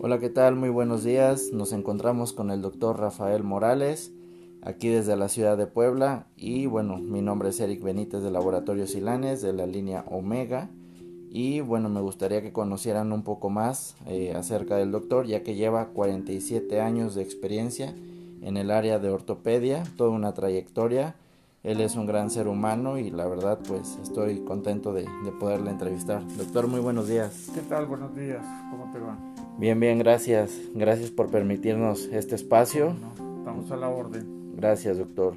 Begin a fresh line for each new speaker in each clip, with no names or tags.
Hola, ¿qué tal? Muy buenos días. Nos encontramos con el doctor Rafael Morales, aquí desde la ciudad de Puebla. Y bueno, mi nombre es Eric Benítez de Laboratorio Silanes de la línea Omega. Y bueno, me gustaría que conocieran un poco más eh, acerca del doctor, ya que lleva 47 años de experiencia en el área de ortopedia, toda una trayectoria. Él es un gran ser humano y la verdad pues estoy contento de, de poderle entrevistar. Doctor, muy buenos días.
¿Qué tal? Buenos días. ¿Cómo te va?
Bien, bien, gracias. Gracias por permitirnos este espacio.
estamos a la orden.
Gracias, doctor.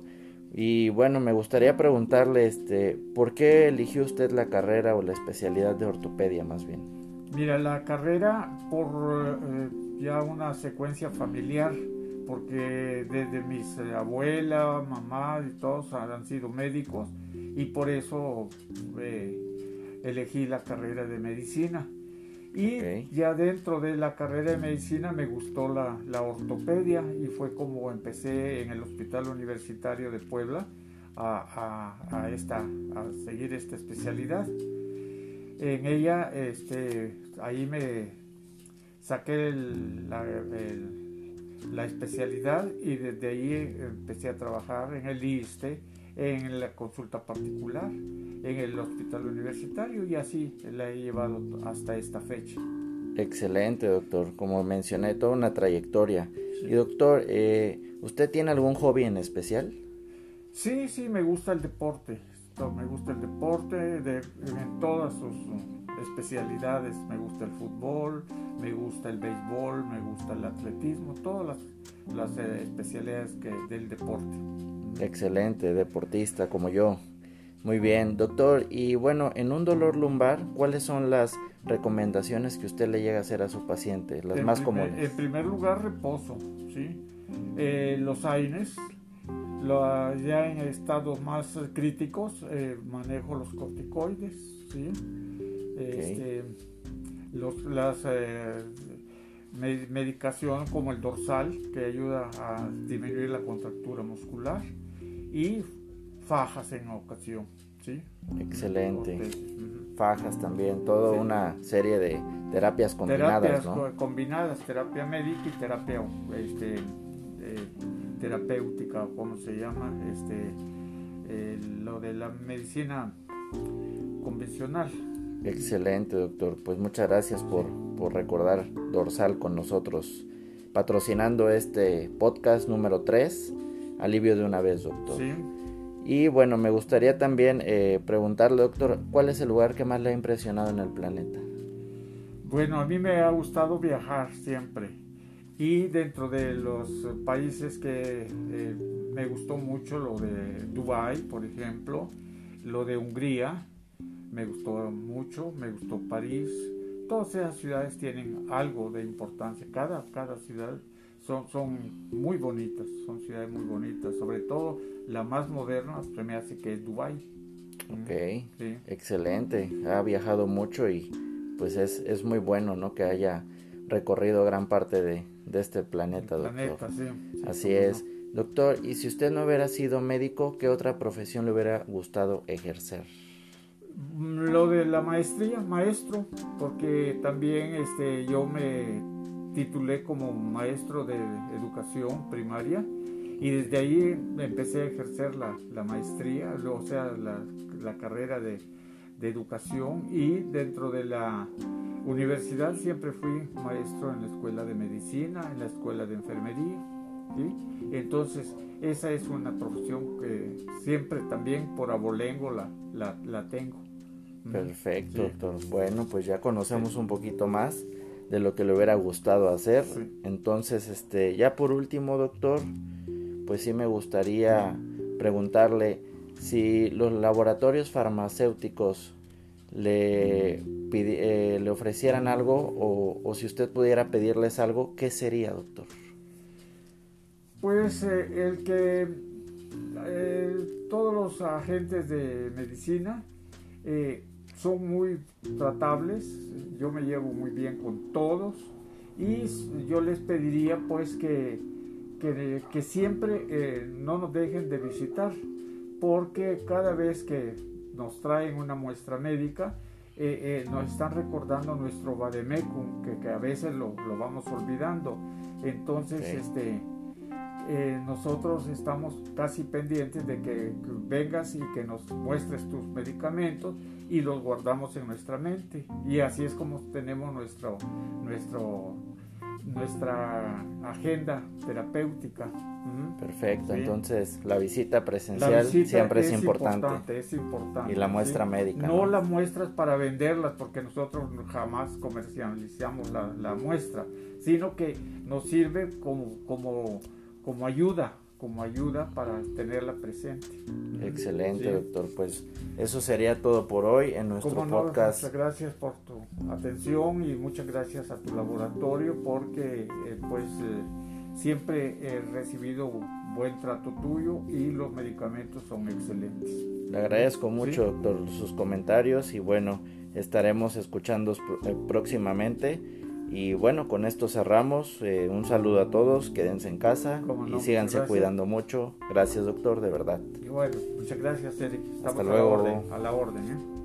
Y bueno, me gustaría preguntarle, este, ¿por qué eligió usted la carrera o la especialidad de ortopedia más bien?
Mira, la carrera por eh, ya una secuencia familiar, porque desde mis eh, abuela, mamá y todos han sido médicos y por eso eh, elegí la carrera de medicina. Y ya dentro de la carrera de medicina me gustó la, la, ortopedia y fue como empecé en el Hospital Universitario de Puebla a, a, a, esta, a seguir esta especialidad. En ella, este, ahí me saqué la, la especialidad y desde ahí empecé a trabajar en el ISTE en la consulta particular, en el hospital universitario y así la he llevado hasta esta fecha.
Excelente, doctor. Como mencioné, toda una trayectoria. Y doctor, eh, ¿usted tiene algún hobby en especial?
Sí, sí, me gusta el deporte. Me gusta el deporte de, en todas sus especialidades. Me gusta el fútbol, me gusta el béisbol, me gusta el atletismo, todas las, las eh, especialidades que, del deporte.
Excelente, deportista como yo. Muy bien, doctor. Y bueno, en un dolor lumbar, ¿cuáles son las recomendaciones que usted le llega a hacer a su paciente? Las más comunes.
En primer lugar, reposo, ¿sí? Eh, los AINES, ya en estados más críticos, eh, manejo los corticoides, ¿sí? Este, los, las eh, medicación como el dorsal, que ayuda a disminuir la contractura muscular y fajas en ocasión. ¿sí?
Excelente. Fajas también, toda una serie de terapias combinadas.
Terapias combinadas, terapia médica y terapia este, eh, terapéutica, ¿cómo se llama? Este, lo de la medicina convencional.
Excelente, doctor. Pues muchas gracias por, por recordar Dorsal con nosotros, patrocinando este podcast número 3 alivio de una vez, doctor. Sí. Y bueno, me gustaría también eh, preguntarle, doctor, ¿cuál es el lugar que más le ha impresionado en el planeta?
Bueno, a mí me ha gustado viajar siempre. Y dentro de los países que eh, me gustó mucho, lo de Dubái, por ejemplo, lo de Hungría, me gustó mucho, me gustó París. Todas esas ciudades tienen algo de importancia. Cada, cada ciudad son, son muy bonitas, son ciudades muy bonitas, sobre todo la más moderna se me hace que es Dubai.
Ok, excelente, ha viajado mucho y pues es, es muy bueno, ¿no? Que haya recorrido gran parte de, de este planeta, doctor. Así es. Doctor, y si usted no hubiera sido médico, ¿qué otra profesión le hubiera gustado ejercer?
Lo de la maestría, maestro, porque también este, yo me titulé como maestro de educación primaria y desde ahí empecé a ejercer la, la maestría, o sea, la, la carrera de, de, educación y dentro de la universidad siempre fui maestro en la escuela de medicina, en la escuela de enfermería. Entonces, esa es una profesión que siempre también por abolengo la, la, la tengo.
Perfecto, doctor. Bueno, pues ya conocemos un poquito más de lo que le hubiera gustado hacer. Entonces, este, ya por último, doctor, pues sí me gustaría preguntarle si los laboratorios farmacéuticos le, eh, le ofrecieran algo o, o, si usted pudiera pedirles algo, ¿qué sería, doctor?
Pues eh, el que eh, todos los agentes de medicina son muy tratables, yo me llevo muy bien con todos y yo les pediría pues que, que, siempre eh, no nos dejen de visitar porque cada vez que nos traen una muestra médica eh, nos están recordando nuestro Bademecum, que, que a veces lo, lo, vamos olvidando. Entonces, este, nosotros estamos casi pendientes de que, vengas y que nos muestres tus medicamentos y los guardamos en nuestra mente. Y así es como tenemos nuestro, nuestro nuestra agenda terapéutica.
Perfecto, entonces la visita presencial siempre es, importante.
Es importante.
Y la muestra médica.
No, la muestras para venderlas porque nosotros jamás comercializamos la, la, muestra, sino que nos sirve como, como, como ayuda como ayuda para tenerla presente.
Excelente, doctor. Pues eso sería todo por hoy en nuestro podcast.
Muchas gracias por tu atención y muchas gracias a tu laboratorio porque eh, pues eh, siempre he recibido buen trato tuyo y los medicamentos son excelentes.
Le agradezco mucho, doctor, sus comentarios y bueno, estaremos escuchando eh, próximamente y bueno, con esto cerramos. Eh, un saludo a todos, quédense en casa y síganse cuidando mucho. Gracias, doctor, de verdad.
Y bueno, muchas gracias, Eric.
Hasta luego.
A la orden. ¿eh?